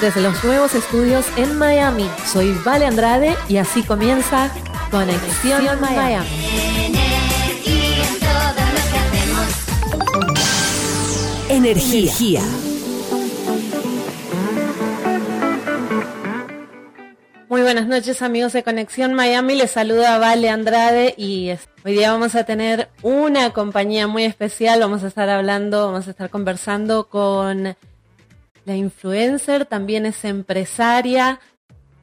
desde los nuevos estudios en Miami. Soy Vale Andrade y así comienza Conexión, Miami. Energía. Muy buenas noches amigos de Conexión Miami, les saluda Vale Andrade y hoy día vamos a tener una compañía muy especial, vamos a estar hablando, vamos a estar conversando con la influencer, también es empresaria,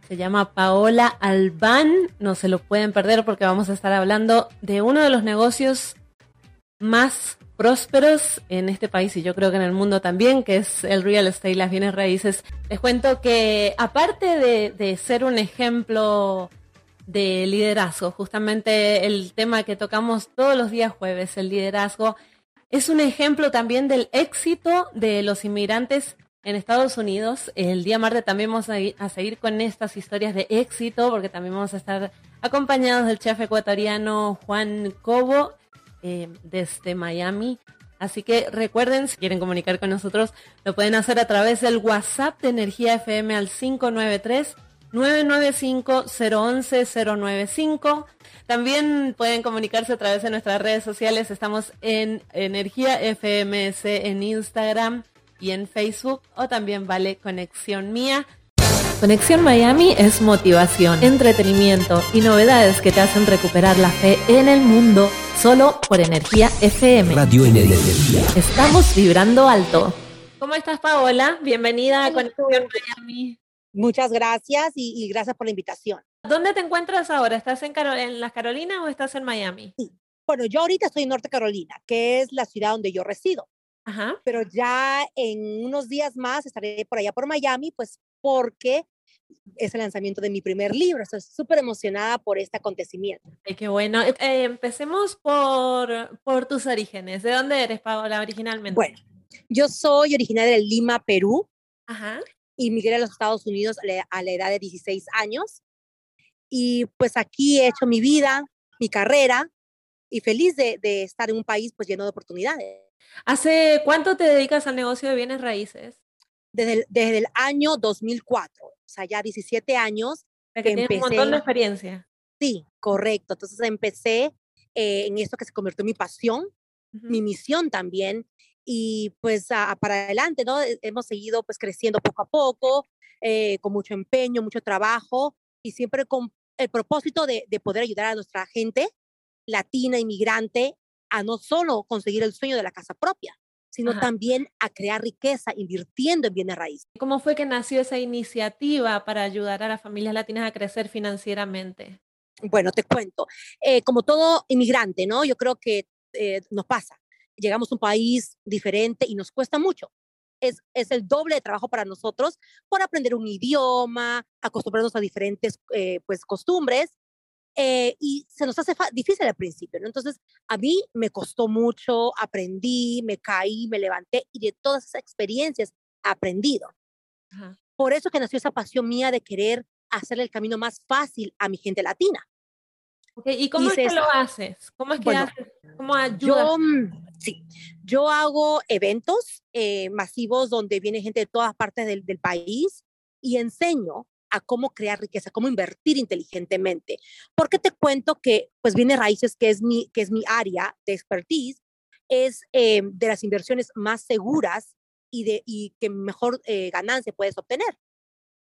se llama Paola Albán, no se lo pueden perder porque vamos a estar hablando de uno de los negocios más prósperos en este país y yo creo que en el mundo también, que es el real estate, las bienes raíces. Les cuento que aparte de, ser un ejemplo de liderazgo, justamente el tema que tocamos todos los días jueves, el liderazgo, es un ejemplo también del éxito de los inmigrantes en Estados Unidos. El día martes también vamos a, seguir con estas historias de éxito, porque también vamos a estar acompañados del chef ecuatoriano Juan Cobo eh, desde Miami. Así que recuerden, si quieren comunicar con nosotros, lo pueden hacer a través del WhatsApp de Energía FM al 593 995 011 095. También pueden comunicarse a través de nuestras redes sociales. Estamos en Energía FMS en Instagram y en Facebook o también vale Conexión Mía. Conexión Miami es motivación, entretenimiento y novedades que te hacen recuperar la fe en el mundo solo por Energía FM. Radio Energía. Estamos vibrando alto. ¿Cómo estás, Paola? Bienvenida a Conexión Miami. Muchas gracias y, gracias por la invitación. ¿Dónde te encuentras ahora? ¿Estás en, en las Carolinas o estás en Miami? Sí. Bueno, yo ahorita estoy en Norte Carolina, que es la ciudad donde yo resido. Ajá. Pero ya en unos días más estaré por allá por Miami, pues porque es el lanzamiento de mi primer libro. Estoy súper emocionada por este acontecimiento. Ay, qué bueno. Eh, empecemos por, por tus orígenes. ¿De dónde eres, Paola, originalmente? Bueno, yo soy originaria de Lima, Perú. Ajá. Y migré a los Estados Unidos a la edad de 16 años. Y pues aquí he hecho mi vida, mi carrera, y feliz de, de estar en un país pues lleno de oportunidades. ¿Hace cuánto te dedicas al negocio de bienes raíces? Desde el, desde el año 2004, o sea, ya 17 años. que empecé, un montón de experiencia. Sí, correcto. Entonces empecé eh, en esto que se convirtió en mi pasión, mi misión también. Y pues para adelante, ¿no? Hemos seguido pues creciendo poco a poco, eh, con mucho empeño, mucho trabajo y siempre con el propósito de, de poder ayudar a nuestra gente latina, inmigrante, a no solo conseguir el sueño de la casa propia, sino también a crear riqueza invirtiendo en bienes raíces. ¿Cómo fue que nació esa iniciativa para ayudar a las familias latinas a crecer financieramente? Bueno, te cuento. Eh, como todo inmigrante, ¿no? Yo creo que eh, nos pasa. Llegamos a un país diferente y nos cuesta mucho. Es, es, el doble de trabajo para nosotros por aprender un idioma, acostumbrarnos a diferentes eh, pues, costumbres eh, y se nos hace difícil al principio, ¿no? Entonces, a mí me costó mucho, aprendí, me caí, me levanté y de todas esas experiencias he aprendido. Por eso que nació esa pasión mía de querer hacer el camino más fácil a mi gente latina. ¿Y cómo es que lo haces? ¿Cómo es que haces? ¿Cómo ayudas? Yo, mm, sí, yo hago eventos eh, masivos donde viene gente de todas partes del, del país y enseño a cómo crear riqueza, cómo invertir inteligentemente. Porque te cuento que, pues, viene raíces, que es mi, que es mi área de expertise, es eh, de las inversiones más seguras y, de, y que mejor eh, ganancia puedes obtener.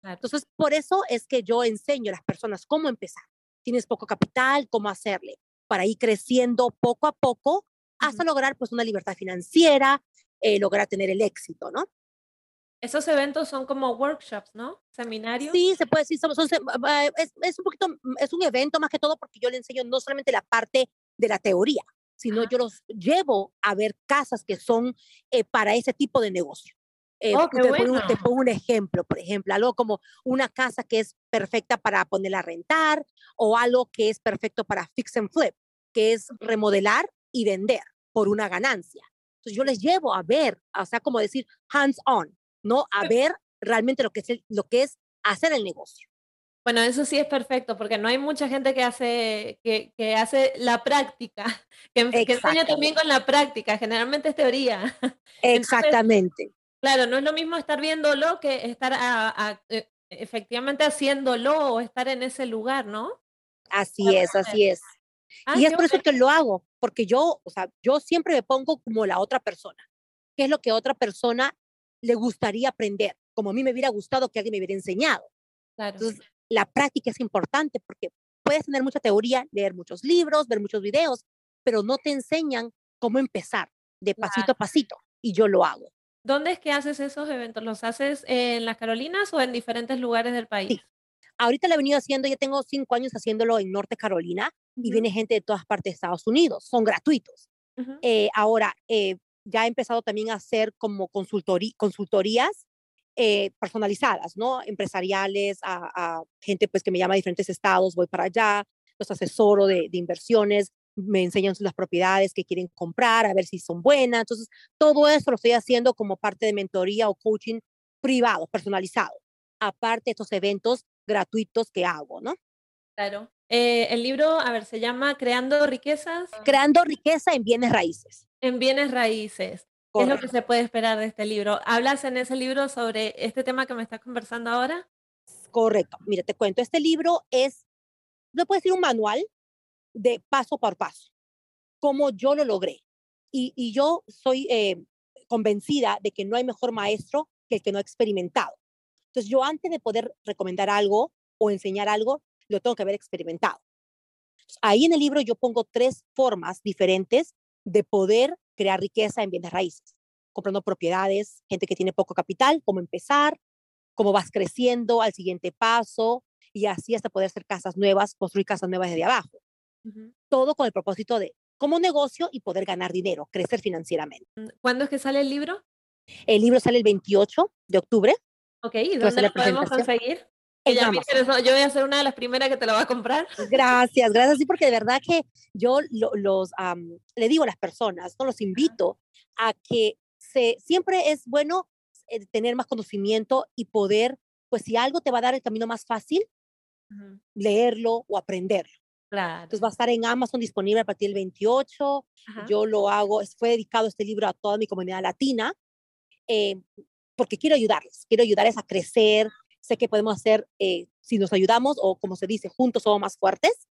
Entonces, por eso es que yo enseño a las personas cómo empezar. Tienes poco capital, cómo hacerle para ir creciendo poco a poco hasta lograr pues una libertad financiera, eh, lograr tener el éxito, ¿no? Esos eventos son como workshops, ¿no? Seminarios. Sí, se puede decir, son, es, es, un poquito, es un evento más que todo porque yo le enseño no solamente la parte de la teoría, sino yo los llevo a ver casas que son eh, para ese tipo de negocio. Eh, oh, te, pongo, te, pongo, un ejemplo, por ejemplo, algo como una casa que es perfecta para ponerla a rentar o algo que es perfecto para fix and flip, que es remodelar y vender por una ganancia. Entonces yo les llevo a ver, o sea, como decir hands on, ¿no? A ver realmente lo que es, lo que es hacer el negocio. Bueno, eso sí es perfecto, porque no hay mucha gente que hace, que, que hace la práctica, que, enseña también con la práctica, generalmente es teoría. Exactamente. Claro, no es lo mismo estar viéndolo que estar e, efectivamente haciéndolo o estar en ese lugar, ¿no? Así es, así es. Ah, y es por eso que lo hago, porque yo, o sea, yo siempre me pongo como la otra persona. ¿Qué es lo que a otra persona le gustaría aprender? Como a mí me hubiera gustado que alguien me hubiera enseñado. Entonces, la práctica es importante porque puedes tener mucha teoría, leer muchos libros, ver muchos videos, pero no te enseñan cómo empezar de pasito a pasito. Y yo lo hago. ¿Dónde es que haces esos eventos? ¿Los haces en las Carolinas o en diferentes lugares del país? Sí. Ahorita lo he venido haciendo, ya tengo cinco años haciéndolo en Norte Carolina y viene gente de todas partes de Estados Unidos, son gratuitos. Eh, ahora, eh, ya he empezado también a hacer como consultorías eh, personalizadas, ¿no? Empresariales, a, gente pues que me llama de diferentes estados, voy para allá, los asesoro de, de inversiones, me enseñan las propiedades que quieren comprar, a ver si son buenas. Entonces, todo eso lo estoy haciendo como parte de mentoría o coaching privado, personalizado, aparte de estos eventos gratuitos que hago, ¿no? Claro. Eh, el libro, a ver, se llama Creando riquezas. Creando riqueza en bienes raíces. En bienes raíces. ¿Qué es lo que se puede esperar de este libro? ¿Hablas en ese libro sobre este tema que me estás conversando ahora? Correcto. Mira, te cuento, este libro es, no puede ser un manual de paso por paso, como yo lo logré. Y, y yo soy eh, convencida de que no hay mejor maestro que el que no ha experimentado. Entonces, yo antes de poder recomendar algo o enseñar algo, lo tengo que haber experimentado. Ahí en el libro yo pongo tres formas diferentes de poder crear riqueza en bienes raíces. Comprando propiedades, gente que tiene poco capital, cómo empezar, cómo vas creciendo al siguiente paso y así hasta poder hacer casas nuevas, construir casas nuevas desde abajo. Todo con el propósito de como negocio y poder ganar dinero, crecer financieramente. Mm, ¿Cuándo es que sale el libro? El libro sale el 28 de octubre. Ok, ¿y dónde lo podemos conseguir? Yo voy a ser una de las primeras que te lo va a comprar. Gracias, gracias. Sí, porque de verdad que yo los, le digo a las personas, no los invito a que se, siempre es bueno eh, tener más conocimiento y poder, pues si algo te va a dar el camino más fácil, leerlo o aprenderlo. Claro. Entonces va a estar en Amazon disponible a partir del 28. Yo lo hago, fue dedicado este libro a toda mi comunidad latina. Eh, porque quiero ayudarles, quiero ayudarles a crecer. Sé que podemos hacer, eh, si nos ayudamos o como se dice, juntos somos más fuertes,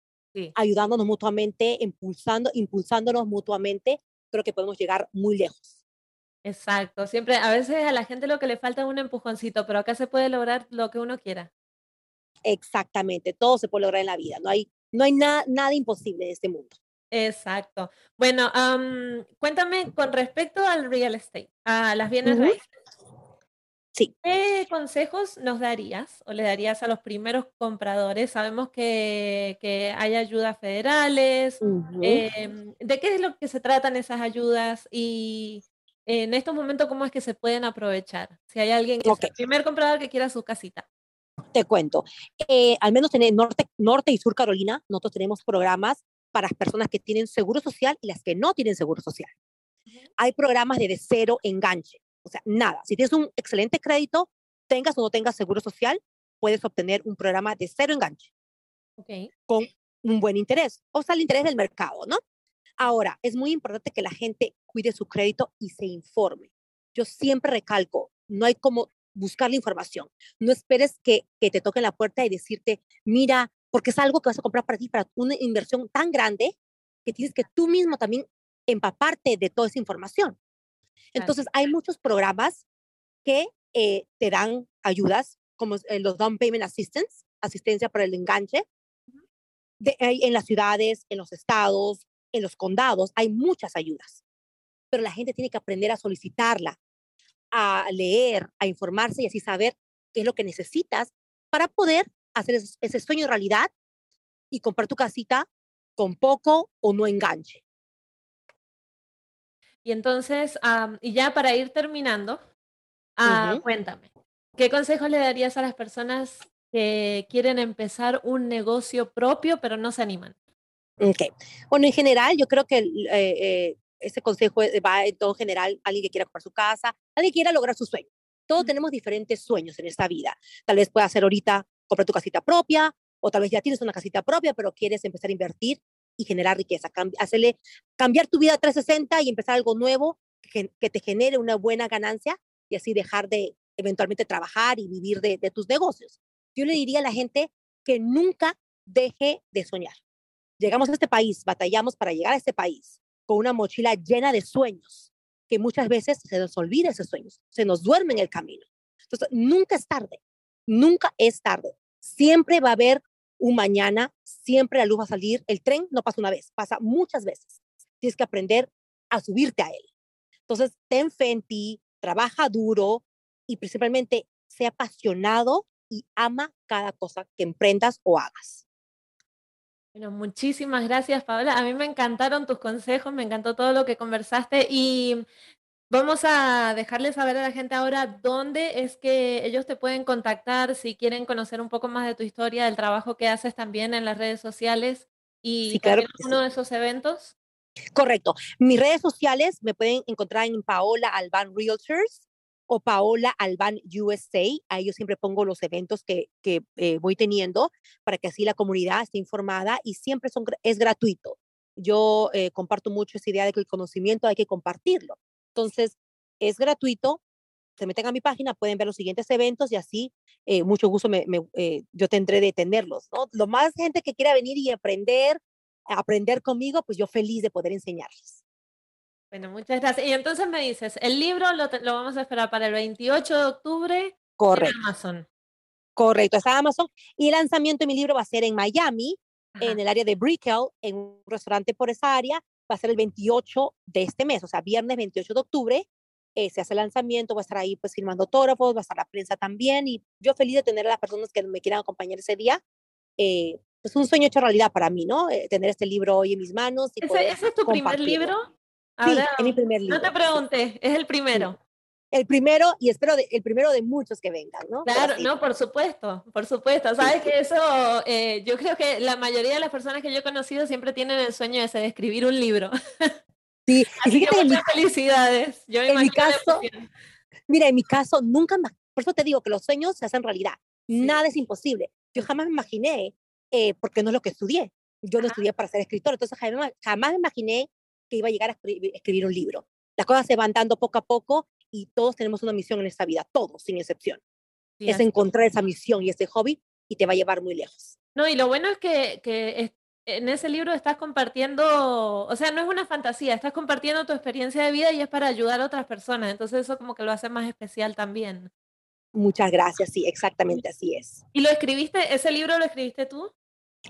ayudándonos mutuamente, impulsando, impulsándonos mutuamente, creo que podemos llegar muy lejos. Exacto, siempre, a veces a la gente lo que le falta es un empujoncito, pero acá se puede lograr lo que uno quiera. Exactamente, todo se puede lograr en la vida, no hay, no hay nada imposible en este mundo. Exacto. Bueno, cuéntame con respecto al real estate, a las bienes raíces. ¿Qué consejos nos darías o le darías a los primeros compradores? Sabemos que, hay ayudas federales. Em, ¿De qué es lo que se tratan esas ayudas? Y en estos momentos, ¿cómo es que se pueden aprovechar? Si hay alguien que es el primer comprador que quiera su casita. Te cuento. Eh, al menos en norte, norte y sur Carolina, nosotros tenemos programas para las personas que tienen seguro social y las que no tienen seguro social. Hay programas de, de cero enganche. O sea, nada. Si tienes un excelente crédito, tengas o no tengas seguro social, puedes obtener un programa de cero enganche. Okay. Con un buen interés. O sea, el interés del mercado, ¿no? Ahora, es muy importante que la gente cuide su crédito y se informe. Yo siempre recalco, no hay como buscar la información. No esperes que, que te toquen la puerta y decirte, mira, porque es algo que vas a comprar para ti, para una inversión tan grande, que tienes que tú mismo también empaparte de toda esa información. Entonces, hay muchos programas que eh, te dan ayudas, como eh, los Down Payment Assistance, asistencia para el enganche. De, en las ciudades, en los estados, en los condados, hay muchas ayudas. Pero la gente tiene que aprender a solicitarla, a leer, a informarse y así saber qué es lo que necesitas para poder hacer ese, ese sueño realidad y comprar tu casita con poco o no enganche. Y entonces, y ya para ir terminando, ah, cuéntame, ¿qué consejos le darías a las personas que quieren empezar un negocio propio pero no se animan? Ok. Bueno, en general, yo creo que eh, eh, ese consejo va en todo general, alguien que quiera comprar su casa, alguien que quiera lograr su sueño. Todos tenemos diferentes sueños en esta vida. Tal vez pueda ser ahorita comprar tu casita propia, o tal vez ya tienes una casita propia, pero quieres empezar a invertir y generar riqueza, hacerle, cambiar tu vida a 360 y empezar algo nuevo que, te genere una buena ganancia y así dejar de eventualmente trabajar y vivir de, de tus negocios. Yo le diría a la gente que nunca deje de soñar. Llegamos a este país, batallamos para llegar a este país con una mochila llena de sueños, que muchas veces se nos olvida esos sueños, se nos duerme en el camino. Entonces, nunca es tarde, nunca es tarde. Siempre va a haber un mañana, siempre la luz va a salir. El tren no pasa una vez, pasa muchas veces. Tienes que aprender a subirte a él. Entonces, ten fe en ti, trabaja duro y principalmente sea apasionado y ama cada cosa que emprendas o hagas. Bueno, muchísimas gracias, Paola. A mí me encantaron tus consejos, me encantó todo lo que conversaste y vamos a dejarle saber a la gente ahora dónde es que ellos te pueden contactar si quieren conocer un poco más de tu historia, del trabajo que haces también en las redes sociales y claro uno de esos eventos. Correcto. Mis redes sociales me pueden encontrar en Paola Alban Realtors o Paola Alban USA. Ahí yo siempre pongo los eventos que, que eh, voy teniendo para que así la comunidad esté informada y siempre son, es gratuito. Yo eh, comparto mucho esa idea de que el conocimiento hay que compartirlo. Entonces, es gratuito. Se meten a mi página, pueden ver los siguientes eventos y así, eh, mucho gusto me, me, yo tendré de tenerlos. ¿no? Lo más gente que quiera venir y aprender, aprender conmigo, pues yo feliz de poder enseñarles. Bueno, muchas gracias. Y entonces me dices, el libro lo, lo vamos a esperar para el 28 de octubre Correcto. en Amazon. Correcto, está Amazon. Y el lanzamiento de mi libro va a ser en Miami, Ajá. en el área de Brickell, en un restaurante por esa área. Va a ser el 28 de este mes, o sea, viernes 28 de octubre. Eh, se hace el lanzamiento, va a estar ahí pues firmando autógrafos, va a estar la prensa también. Y yo feliz de tener a las personas que me quieran acompañar ese día. Eh, es un sueño hecho realidad para mí, ¿no? Eh, tener este libro hoy en mis manos. Y ¿Ese, ¿Ese, es tu primer libro? Ahora, sí, es mi primer libro. No te pregunté, es el primero. Sí. El primero, y espero de, el primero de muchos que vengan, ¿no? Claro, no, por supuesto, por supuesto. Sabes que eso, eh, yo creo que la mayoría de las personas que yo he conocido siempre tienen el sueño ese de escribir un libro. Sí, Así que muchas mi, felicidades. Yo me en mi caso, mira, en mi caso, nunca más, por eso te digo que los sueños se hacen realidad. Sí. Nada es imposible. Yo jamás me imaginé, eh, porque no es lo que estudié. Yo no estudié para ser escritor, entonces jamás, jamás me imaginé que iba a llegar a escribir, escribir un libro. Las cosas se van dando poco a poco y todos tenemos una misión en esta vida, todos, sin excepción. Sí, es encontrar esa misión y ese hobby y te va a llevar muy lejos. No, y lo bueno es que, que en ese libro estás compartiendo, o sea, no es una fantasía, estás compartiendo tu experiencia de vida y es para ayudar a otras personas, entonces eso como que lo hace más especial también. Muchas gracias, sí, exactamente así es. ¿Y lo escribiste, ese libro lo escribiste tú?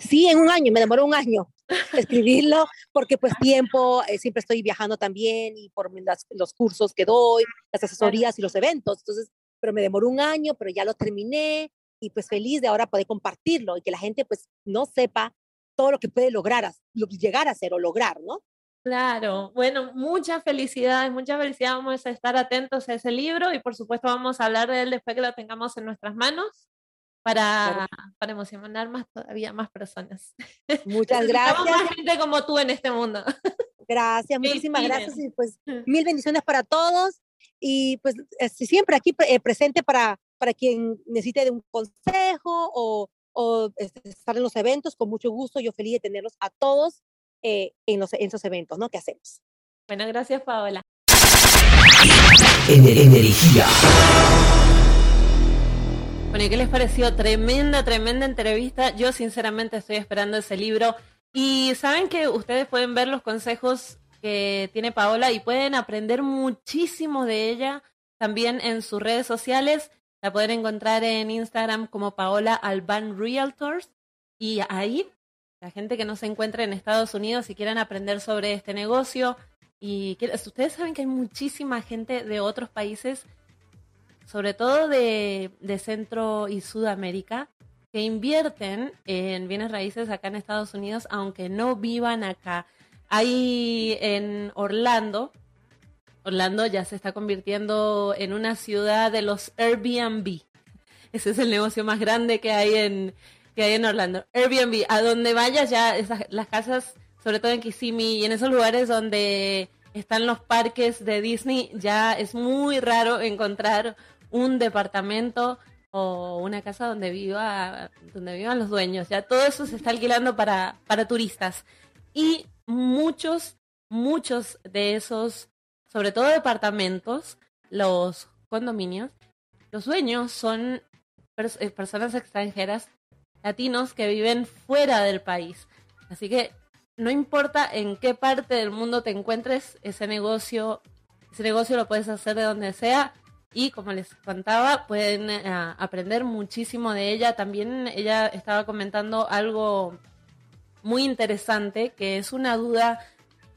Sí, en un año, me demoró un año escribirlo, porque pues tiempo, eh, siempre estoy viajando también y por las, los cursos que doy, las asesorías y los eventos, entonces, pero me demoró un año, pero ya lo terminé y pues feliz de ahora poder compartirlo y que la gente pues no sepa todo lo que puede lograr, lo, llegar a hacer o lograr, ¿no? Claro, bueno, muchas felicidades, muchas felicidades, vamos a estar atentos a ese libro y por supuesto vamos a hablar de él después que lo tengamos en nuestras manos para, claro. para emocionar más todavía más personas. Muchas gracias. más gente como tú en este mundo. Gracias, muchísimas gracias y pues mil bendiciones para todos y pues siempre aquí eh, presente para, para quien necesite de un consejo o, o estar en los eventos, con mucho gusto, yo feliz de tenerlos a todos eh, en, los, en esos eventos, ¿no? Que hacemos. Bueno, gracias Paola. Energía. Bueno, ¿y qué les pareció? Tremenda, tremenda entrevista. Yo sinceramente estoy esperando ese libro. Y saben que ustedes pueden ver los consejos que tiene Paola y pueden aprender muchísimo de ella también en sus redes sociales. La pueden encontrar en Instagram como Paola Alban Realtors. Y ahí, la gente que no se encuentre en Estados Unidos y quieran aprender sobre este negocio. Y ustedes saben que hay muchísima gente de otros países sobre todo de, de, Centro y Sudamérica, que invierten en bienes raíces acá en Estados Unidos, aunque no vivan acá. Hay en Orlando, Orlando ya se está convirtiendo en una ciudad de los Airbnb. Ese es el negocio más grande que hay en, que hay en Orlando. Airbnb, a donde vayas ya, esas, las casas, sobre todo en Kissimmee y en esos lugares donde están los parques de Disney, ya es muy raro encontrar un departamento o una casa donde viva donde vivan los dueños. Ya todo eso se está alquilando para, para turistas. Y muchos, muchos de esos, sobre todo departamentos, los condominios, los dueños son eh, personas extranjeras, latinos que viven fuera del país. Así que no importa en qué parte del mundo te encuentres, ese negocio, ese negocio lo puedes hacer de donde sea. Y como les contaba, pueden eh, aprender muchísimo de ella. También ella estaba comentando algo muy interesante, que es una duda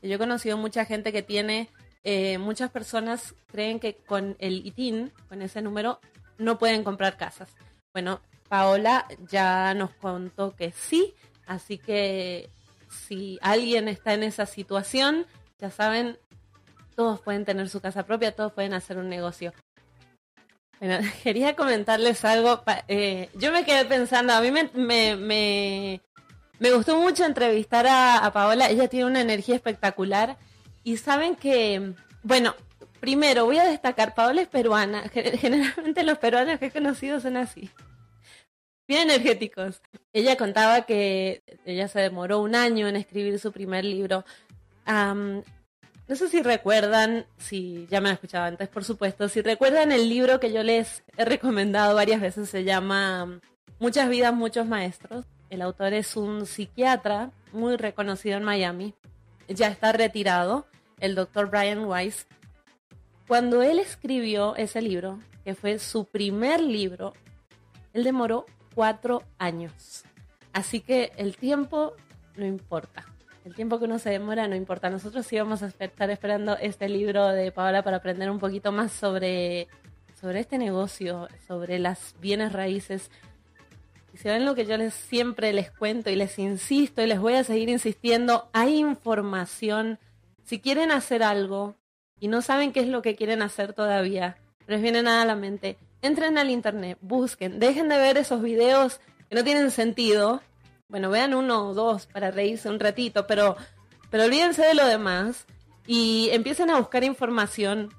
que yo he conocido mucha gente que tiene, eh, muchas personas creen que con el ITIN, con ese número, no pueden comprar casas. Bueno, Paola ya nos contó que sí, así que si alguien está en esa situación, ya saben, todos pueden tener su casa propia, todos pueden hacer un negocio. Bueno, quería comentarles algo. Eh, yo me quedé pensando, a mí me, me, me, gustó mucho entrevistar a, Paola, ella tiene una energía espectacular y saben que, bueno, primero voy a destacar, Paola es peruana, generalmente los peruanos que he conocido son así bien energéticos. Ella contaba que ella se demoró un año en escribir su primer libro. No sé si recuerdan, si ya me han escuchado antes, por supuesto, si recuerdan el libro que yo les he recomendado varias veces, se llama Muchas vidas, muchos maestros. El autor es un psiquiatra muy reconocido en Miami. Ya está retirado, el doctor Brian Weiss. Cuando él escribió ese libro, que fue su primer libro, él demoró cuatro años. Así que el tiempo no importa. El tiempo que uno se demora no importa. Nosotros sí vamos a estar esperando este libro de Paola para aprender un poquito más sobre, sobre este negocio, sobre las bienes raíces. Y si ven lo que yo les siempre les cuento y les insisto y les voy a seguir insistiendo, hay información. Si quieren hacer algo y no saben qué es lo que quieren hacer todavía, les viene nada a la mente, entren al internet, busquen, dejen de ver esos videos que no tienen sentido. Bueno, vean uno o dos para reírse un ratito, pero, pero olvídense de lo demás y empiecen a buscar información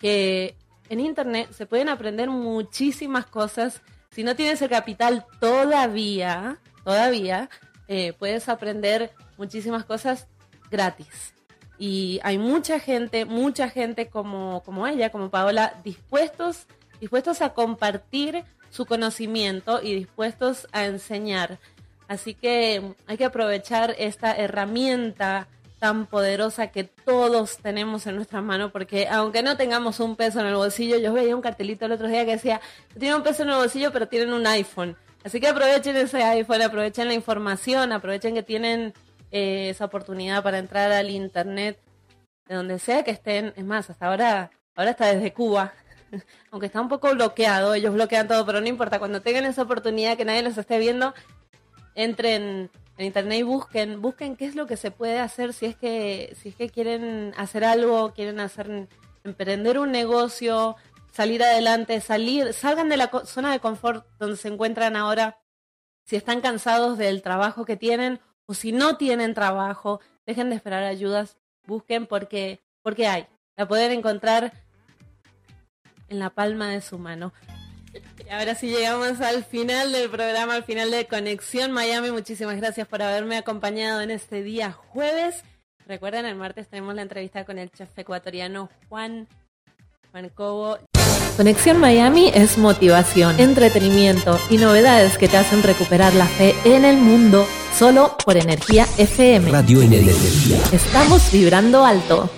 que en internet se pueden aprender muchísimas cosas. Si no tienes el capital todavía, todavía, eh, puedes aprender muchísimas cosas gratis. Y hay mucha gente, mucha gente como, como ella, como Paola, dispuestos dispuestos a compartir su conocimiento y dispuestos a enseñar. Así que hay que aprovechar esta herramienta tan poderosa que todos tenemos en nuestra mano, porque aunque no tengamos un peso en el bolsillo, yo veía un cartelito el otro día que decía, tienen un peso en el bolsillo, pero tienen un iPhone. Así que aprovechen ese iPhone, aprovechen la información, aprovechen que tienen eh, esa oportunidad para entrar al Internet, de donde sea que estén. Es más, hasta ahora, ahora está desde Cuba, aunque está un poco bloqueado, ellos bloquean todo, pero no importa, cuando tengan esa oportunidad que nadie los esté viendo, entren en internet y busquen, busquen qué es lo que se puede hacer si es que, si es que quieren hacer algo, quieren hacer, emprender un negocio, salir adelante, salir, salgan de la zona de confort donde se encuentran ahora, si están cansados del trabajo que tienen o si no tienen trabajo, dejen de esperar ayudas, busquen porque, porque hay, la pueden encontrar en la palma de su mano. Y ahora sí llegamos al final del programa, al final de Conexión Miami. Muchísimas gracias por haberme acompañado en este día jueves. Recuerden, el martes tenemos la entrevista con el chef ecuatoriano Juan, Juan Cobo. Conexión Miami es motivación, entretenimiento y novedades que te hacen recuperar la fe en el mundo solo por Energía FM. Radio en Energía. Estamos vibrando alto.